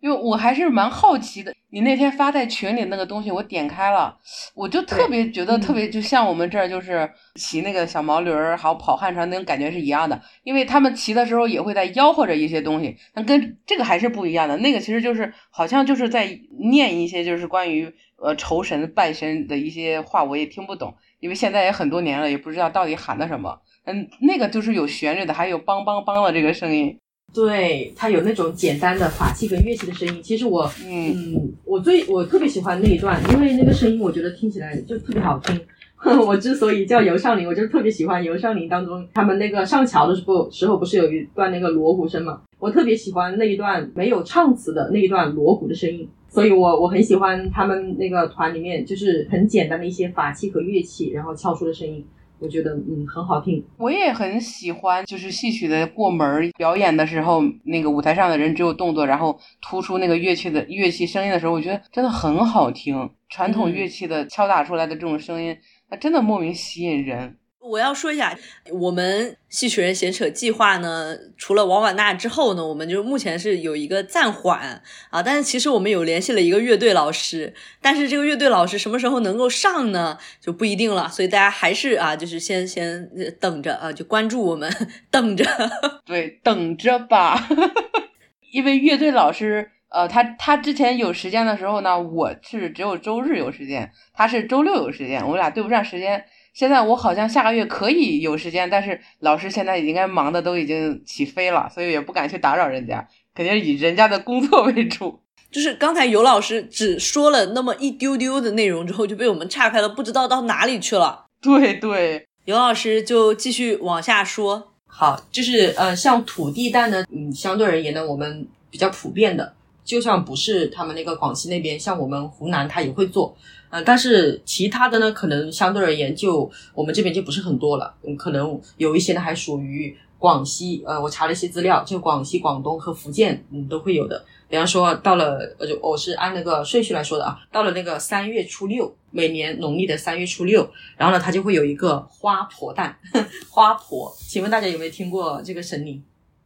因为我还是蛮好奇的，你那天发在群里那个东西，我点开了，我就特别觉得特别，就像我们这儿就是骑那个小毛驴儿，还有跑旱船那种感觉是一样的，因为他们骑的时候也会在吆喝着一些东西，但跟这个还是不一样的。那个其实就是好像就是在念一些就是关于呃酬神拜神的一些话，我也听不懂，因为现在也很多年了，也不知道到底喊的什么。嗯，那个就是有旋律的，还有梆梆梆的这个声音。对，它有那种简单的法器跟乐器的声音。其实我，嗯嗯，我最我特别喜欢那一段，因为那个声音我觉得听起来就特别好听。我之所以叫游少林，我就是特别喜欢游少林当中他们那个上桥的时候，时候不是有一段那个锣鼓声嘛？我特别喜欢那一段没有唱词的那一段锣鼓的声音，所以我我很喜欢他们那个团里面就是很简单的一些法器和乐器，然后敲出的声音，我觉得嗯很好听。我也很喜欢，就是戏曲的过门儿表演的时候，那个舞台上的人只有动作，然后突出那个乐器的乐器声音的时候，我觉得真的很好听。传统嗯乐器的敲打出来的这种声音，它真的莫名吸引人。我要说一下，我们戏曲人闲扯计划呢，除了王婉娜之后呢，我们就目前是有一个暂缓啊，但是其实我们有联系了一个乐队老师，但是这个乐队老师什么时候能够上呢，就不一定了，所以大家还是啊，就是先先等着啊，就关注我们，等着。对，等着吧，因为乐队老师，呃，他他之前有时间的时候呢，我是只有周日有时间，他是周六有时间，我们俩对不上时间。现在我好像下个月可以有时间，但是老师现在应该忙的都已经起飞了，所以也不敢去打扰人家，肯定以人家的工作为主。就是刚才尤老师只说了那么一丢丢的内容之后，就被我们岔开了，不知道到哪里去了。对对，尤老师就继续往下说。好，就是呃，像土地蛋呢，嗯，相对而言呢，我们比较普遍的，就算不是他们那个广西那边，像我们湖南，他也会做，呃，但是其他的呢，可能相对而言就我们这边就不是很多了，嗯，可能有一些呢还属于广西，呃，我查了一些资料，就广西、广东和福建，嗯，都会有的。比方说，到了，呃，就我是按那个顺序来说的啊，到了那个三月初六，每年农历的三月初六，然后呢，它就会有一个花婆诞，花婆。请问大家有没有听过这个神灵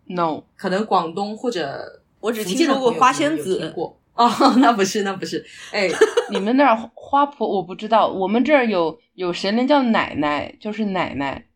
？no，可能广东或者我只听说过花仙子哦，那不是，那不是，哎，你们那儿花婆我不知道，我们这儿有有神灵叫奶奶，就是奶奶，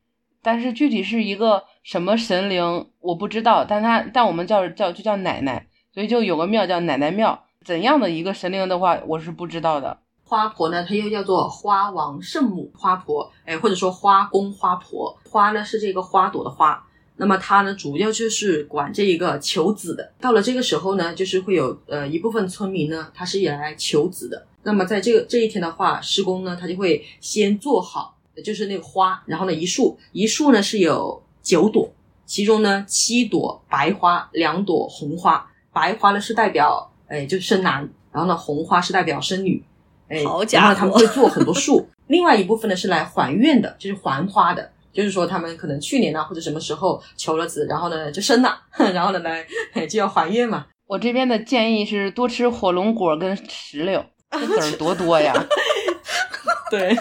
但是具体是一个什么神灵我不知道，但他但我们叫叫就叫奶奶，所以就有个庙叫奶奶庙。怎样的一个神灵的话，我是不知道的。花婆呢，它又叫做花王圣母花婆，哎，或者说花公花婆。花呢是这个花朵的花，那么他呢主要就是管这一个求子的。到了这个时候呢，就是会有呃一部分村民呢，他是也来求子的。那么在这个这一天的话，施工呢，他就会先做好，就是那个花，然后呢一束一束呢是有九朵，其中呢七朵白花，两朵红花。白花呢是代表哎就生男，然后呢红花是代表生女。哎，好家伙然后他们会做很多树，另外一部分呢是来还愿的，就是还花的，就是说他们可能去年啊或者什么时候求了子，然后呢就生了，然后呢来哎就要怀孕嘛。我这边的建议是多吃火龙果跟石榴，这籽儿多多呀。对，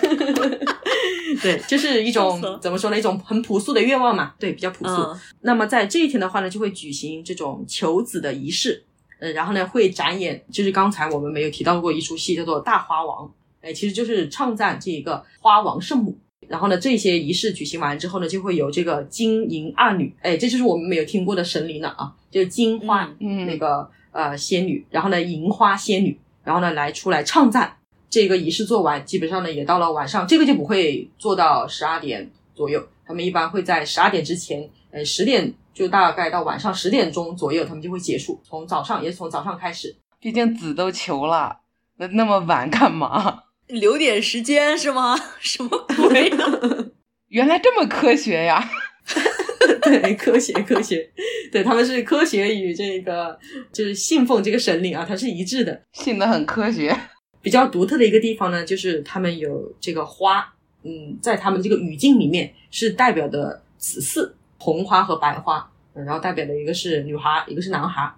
对，就是一种怎么说呢，一种很朴素的愿望嘛，对，比较朴素。嗯，那么在这一天的话呢，就会举行这种求子的仪式，嗯，然后呢会展演，就是刚才我们没有提到过一出戏叫做《大花王》，哎，其实就是唱赞这一个花王圣母。然后呢，这些仪式举行完之后呢，就会有这个金银二女，哎，这就是我们没有听过的神灵了啊，就是金花、嗯那个呃仙女，然后呢银花仙女，然后呢来出来唱赞。这个仪式做完，基本上呢也到了晚上，这个就不会做到十二点左右，他们一般会在十二点之前，呃十点就大概到晚上十点钟左右，他们就会结束，从早上也是从早上开始。毕竟子都求了，那那么晚干嘛？留点时间是吗？什么鬼啊？原来这么科学呀！对，科学科学，对他们是科学与这个就是信奉这个神灵啊，它是一致的。信的很科学。比较独特的一个地方呢，就是他们有这个花，嗯，在他们这个语境里面是代表的子嗣，红花和白花，嗯然后代表的一个是女孩，一个是男孩。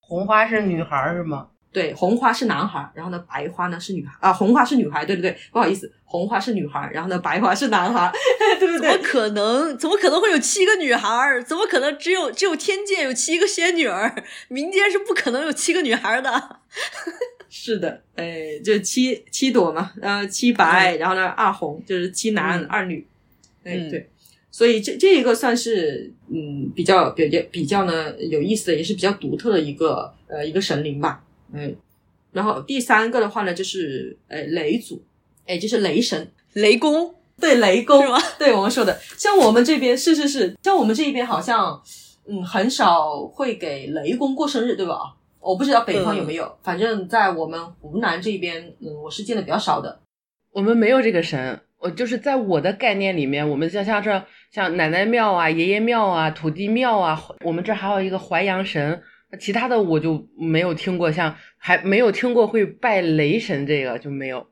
红花是女孩儿是吗？对，红花是男孩，然后呢，白花呢是女孩啊，红花是女孩，对对对，不好意思，红花是女孩，然后呢，白花是男孩，对不怎么？可能？怎么可能会有七个女孩儿？怎么可能只有只有天界有七个仙女儿？民间是不可能有七个女孩儿的。是的，哎，就七七朵嘛，呃，七白，然后呢，二红，就是七男、嗯二女，哎，嗯对，所以这这一个算是嗯比较比较比较呢有意思的，也是比较独特的一个呃一个神灵吧，嗯，然后第三个的话呢，就是呃雷祖，哎，就是雷神，雷公。对雷公？对我们说的，像我们这边是是是，像我们这一边好像嗯很少会给雷公过生日，对吧？我不知道北方有没有，反正在我们湖南这边，嗯，我是见的比较少的。我们没有这个神，我就是在我的概念里面，我们像像这像奶奶庙啊、爷爷庙啊、土地庙啊，我们这还有一个淮阳神，其他的我就没有听过，像还没有听过会拜雷神这个就没有。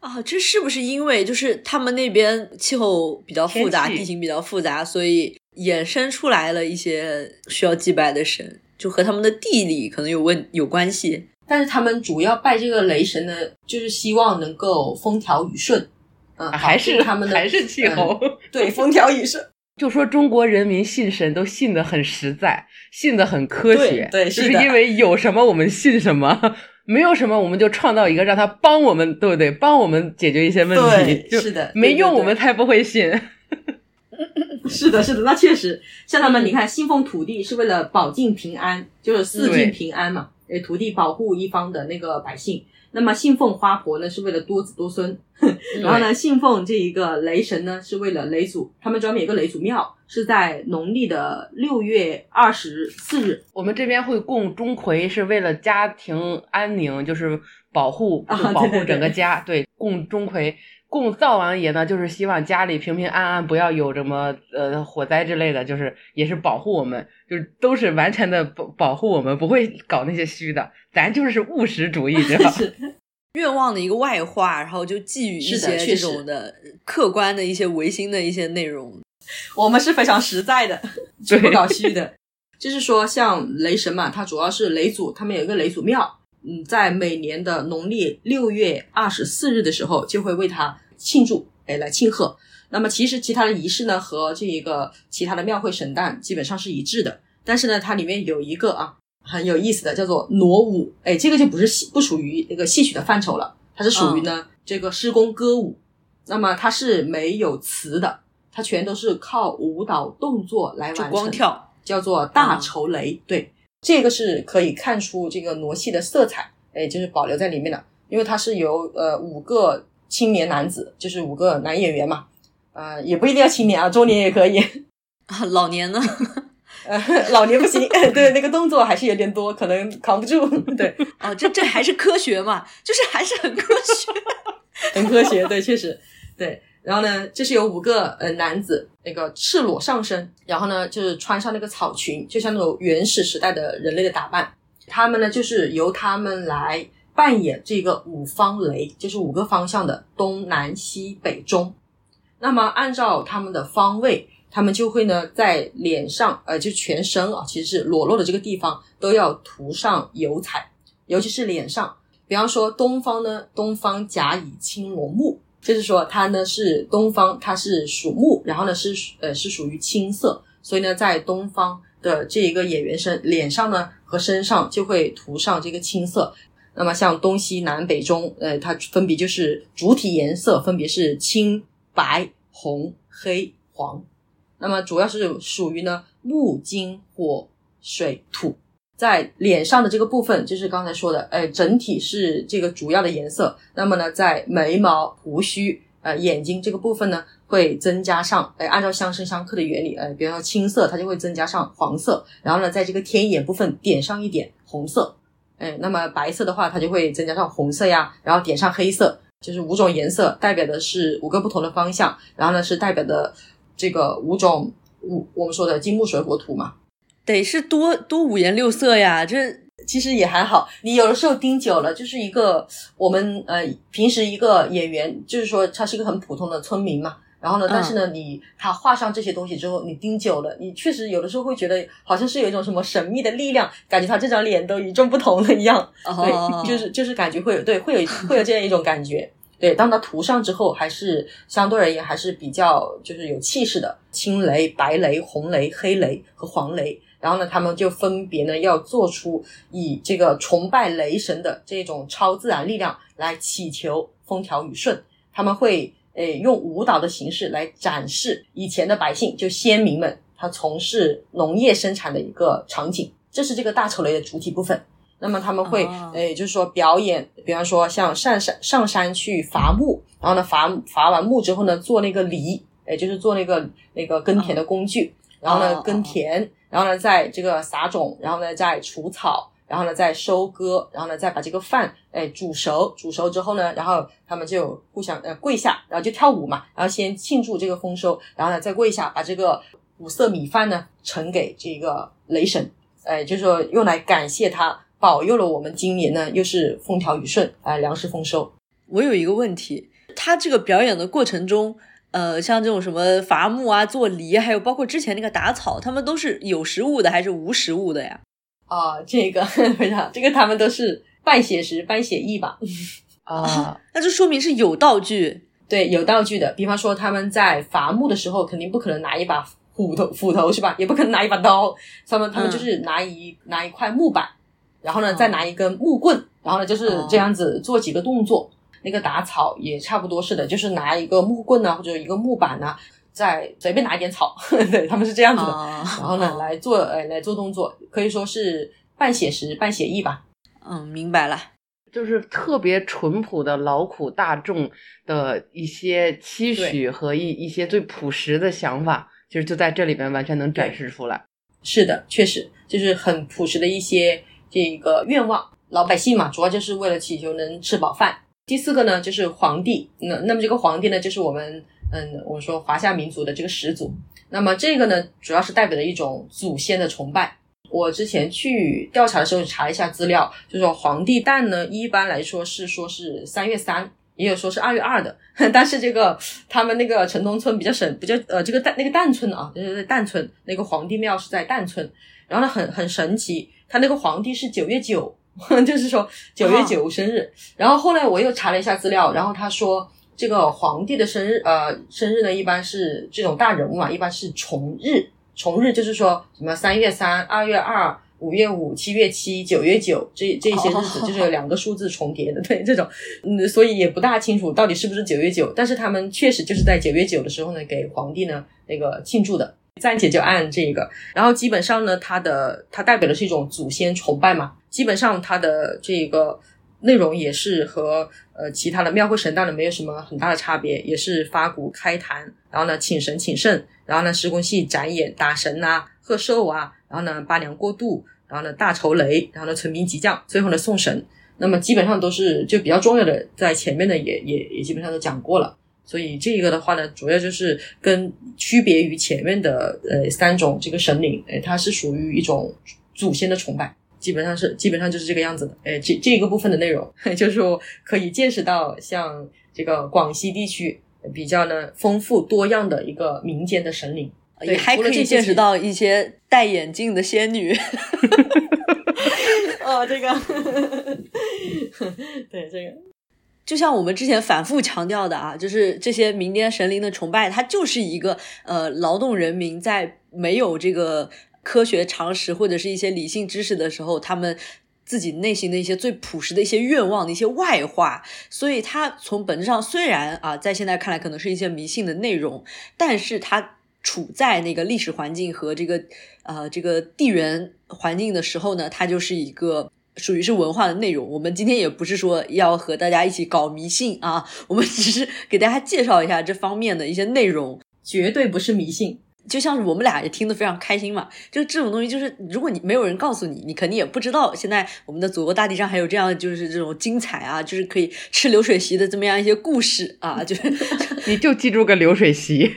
啊，这是不是因为就是他们那边气候比较复杂，地形比较复杂，所以衍生出来了一些需要祭拜的神，就和他们的地理可能有问有关系。但是他们主要拜这个雷神呢，就是希望能够风调雨顺，嗯，还是他们的还是气候。嗯对风调雨顺。就说中国人民信神都信得很实在，信得很科学，对对的就是是因为有什么我们信什么，没有什么我们就创造一个让他帮我们，对不对？帮我们解决一些问题，是的没用我们才不会信。是的，是的，那确实，像他们，你看，信奉土地是为了保境平安，就是四境平安嘛。诶，土地保护一方的那个百姓。那么信奉花婆呢，是为了多子多孙。然后呢，信奉这一个雷神呢，是为了雷祖。他们专门有个雷祖庙，是在农历的六月二十四日。我们这边会供钟馗，是为了家庭安宁，就是保护，保护对对对整个家。对，供钟馗。供灶王爷呢，就是希望家里平平安安，不要有什么呃火灾之类的，就是也是保护我们，就是都是完全的保保护我们，不会搞那些虚的。咱就是务实主义，知道吧？是，愿望的一个外化，然后就寄予一些这确实种的客观的一些唯心的一些内容。我们是非常实在的，就不搞虚的。就是说，像雷神嘛，它主要是雷祖，他们有一个雷祖庙，嗯，在每年的农历六月二十四日的时候，就会为他庆祝，哎，来庆贺。那么其实其他的仪式呢，和这一个其他的庙会神诞基本上是一致的。但是呢，它里面有一个啊很有意思的，叫做傩舞，哎，这个就不是戏不属于那个戏曲的范畴了，它是属于呢、这个施工歌舞。那么它是没有词的，它全都是靠舞蹈动作来完就成，光跳，叫做大绸雷。对，这个是可以看出这个傩戏的色彩，哎，就是保留在里面的，因为它是由呃五个青年男子，就是五个男演员嘛，呃，也不一定要青年啊，中年也可以，啊老年呢？呃，老年不行，对，那个动作还是有点多，可能扛不住，对，哦，这这还是科学嘛？就是还是很科学。很科学，对，确实，对。然后呢，就是有五个呃男子，那个赤裸上身，然后呢就是穿上那个草裙，就像那种原始时代的人类的打扮。他们呢就是由他们来扮演这个五方雷，就是五个方向的东南西北中。那么按照他们的方位，他们就会呢在脸上，呃，就全身啊，其实是裸露的这个地方都要涂上油彩，尤其是脸上。比方说东方呢，东方甲乙青罗木，就是说它呢是东方，它是属木，然后呢是呃是属于青色，所以呢在东方的这一个演员身脸上呢和身上就会涂上这个青色。那么像东西南北中，呃，它分别就是主体颜色分别是青、白、红、黑、黄。那么主要是属于呢木、金、火、水、土。在脸上的这个部分，就是刚才说的，哎，整体是这个主要的颜色。那么呢，在眉毛、胡须、呃眼睛这个部分呢，会增加上，哎，按照相生相克的原理，哎，比如说青色，它就会增加上黄色，然后呢，在这个天眼部分点上一点红色，哎，那么白色的话，它就会增加上红色呀，然后点上黑色，就是五种颜色代表的是五个不同的方向，然后呢是代表的这个五种五我们说的金木水火土嘛。得是多多五颜六色呀，这其实也还好，你有的时候盯久了，就是一个我们呃平时一个演员，就是说他是一个很普通的村民嘛。然后呢，嗯但是呢，你他画上这些东西之后，你盯久了，你确实有的时候会觉得好像是有一种什么神秘的力量，感觉他这张脸都与众不同了一样。哦对，就是就是感觉会有对会有会有这样一种感觉。对，当他涂上之后，还是相对而言还是比较就是有气势的，青雷、白雷、红雷、黑雷和黄雷。然后呢，他们就分别呢要做出以这个崇拜雷神的这种超自然力量来祈求风调雨顺。他们会诶用舞蹈的形式来展示以前的百姓，就先民们他从事农业生产的一个场景。这是这个大丑雷的主体部分。那么他们会，哦诶，就是说表演，比方说像上山上山去伐木，然后呢伐伐完木之后呢，做那个犁，诶，就是做那个那个耕田的工具，然后呢哦耕田，然后呢在这个撒种，然后呢再除草，然后呢再收割，然后呢再把这个饭诶煮熟，煮熟之后呢，然后他们就互相呃跪下，然后就跳舞嘛，然后先庆祝这个丰收，然后呢再跪下把这个五色米饭呢呈给这个雷神，哎，就是说用来感谢他保佑了我们今年呢又是风调雨顺，哎，粮食丰收。我有一个问题，他这个表演的过程中，呃，像这种什么伐木啊、做犁，还有包括之前那个打草，他们都是有实物的还是无实物的呀？啊，这个非常，这个他们都是半写实半写意吧？啊，那就说明是有道具。对，有道具的，比方说他们在伐木的时候，肯定不可能拿一把斧头，斧头是吧？也不可能拿一把刀，他们他们嗯就是拿一、拿一块木板，然后呢哦再拿一根木棍，然后呢就是哦这样子做几个动作。那个打草也差不多是的，就是拿一个木棍啊，或者一个木板啊，再随便拿一点草，对他们是这样子的。啊，然后呢，来做呃来做动作，可以说是半写实半写意吧。嗯，明白了。就是特别淳朴的劳苦大众的一些期许和一一些最朴实的想法，其实就在这里边完全能展示出来。是的，确实就是很朴实的一些这个愿望。老百姓嘛，主要就是为了祈求能吃饱饭。第四个呢，就是皇帝。那那么这个皇帝呢，就是我们嗯，我说华夏民族的这个始祖。那么这个呢，主要是代表了一种祖先的崇拜。我之前去调查的时候查了一下资料，就说皇帝诞呢，一般来说是说是三月三，也有说是二月二的。但是这个他们那个城东村比较省，比较呃这个诞那个诞村啊，就是在蛋村那个皇帝庙是在诞村，然后呢很很神奇，他那个皇帝是九月九，就是说九月九生日。然后后来我又查了一下资料，然后他说这个皇帝的生日呃生日呢一般是这种大人物啊，一般是重日，重日就是说什么三月三、二月二。五月五、七月七、九月九，这这些日子就是两个数字重叠的，对这种，嗯，所以也不大清楚到底是不是九月九，但是他们确实就是在九月九的时候呢，给皇帝呢那个庆祝的，暂且就按这个。然后基本上呢，它的它代表的是一种祖先崇拜嘛，基本上它的这个内容也是和呃其他的庙会神诞呢没有什么很大的差别，也是发鼓开坛，然后呢请神请圣，然后呢施工戏展演打神啊、贺寿啊，然后呢八娘过渡，然后呢大酬雷，然后呢存兵击将，最后呢送神。那么基本上都是就比较重要的，在前面的也也也基本上都讲过了。所以这个的话呢，主要就是跟区别于前面的呃三种这个神灵，呃，它是属于一种祖先的崇拜，基本上是基本上就是这个样子的。哎，这这个部分的内容，就是说可以见识到像这个广西地区比较呢丰富多样的一个民间的神灵。对也还可以见识到一些戴眼镜的仙女。哦，这个，对这个，就像我们之前反复强调的啊，就是这些民间神灵的崇拜，它就是一个呃劳动人民在没有这个科学常识或者是一些理性知识的时候，他们自己内心的一些最朴实的一些愿望的一些外化。所以它从本质上虽然啊，在现在看来可能是一些迷信的内容，但是它处在那个历史环境和这个呃这个地缘环境的时候呢，它就是一个属于是文化的内容。我们今天也不是说要和大家一起搞迷信啊，我们只是给大家介绍一下这方面的一些内容。绝对不是迷信。就像是我们俩也听得非常开心嘛，就这种东西，就是如果你没有人告诉你，你肯定也不知道。现在我们的祖国大地上还有这样就是这种精彩啊，就是可以吃流水席的这么样一些故事啊，就是 你就记住个流水席。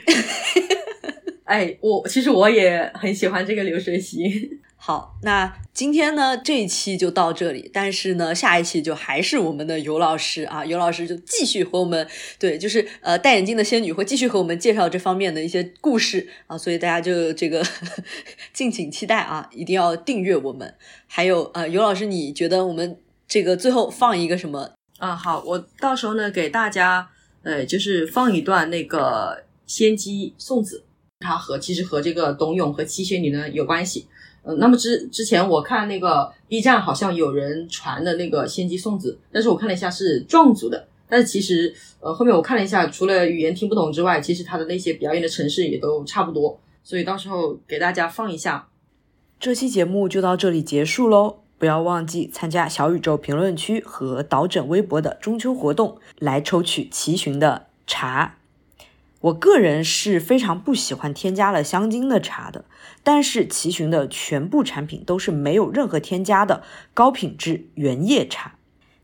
哎，我其实我也很喜欢这个流水席。好，那今天呢这一期就到这里，但是呢下一期就还是我们的尤老师啊，尤老师就继续和我们对，就是呃戴眼镜的仙女会继续和我们介绍这方面的一些故事啊，所以大家就这个 敬请期待啊，一定要订阅我们。还有呃尤老师，你觉得我们这个最后放一个什么？啊，好，我到时候呢给大家呃，就是放一段那个仙姬送子，它和其实和这个董永和七仙女呢有关系。呃，那么之之前我看那个 B 站好像有人传的那个仙姬送子，但是我看了一下是壮族的，但是其实呃后面我看了一下，除了语言听不懂之外，其实他的那些表演的城市也都差不多，所以到时候给大家放一下。这期节目就到这里结束喽，不要忘记参加小宇宙评论区和导诊微博的中秋活动，来抽取齐寻的茶。我个人是非常不喜欢添加了香精的茶的，但是齐寻的全部产品都是没有任何添加的高品质原叶茶。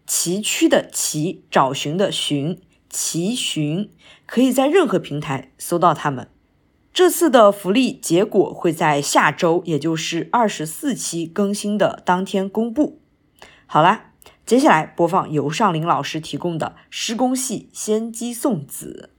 崎岖的崎，找寻的寻，齐寻可以在任何平台搜到他们。这次的福利结果会在下周，也就是二十四期更新的当天公布。好啦，接下来播放由尚林老师提供的施工系仙姬送子。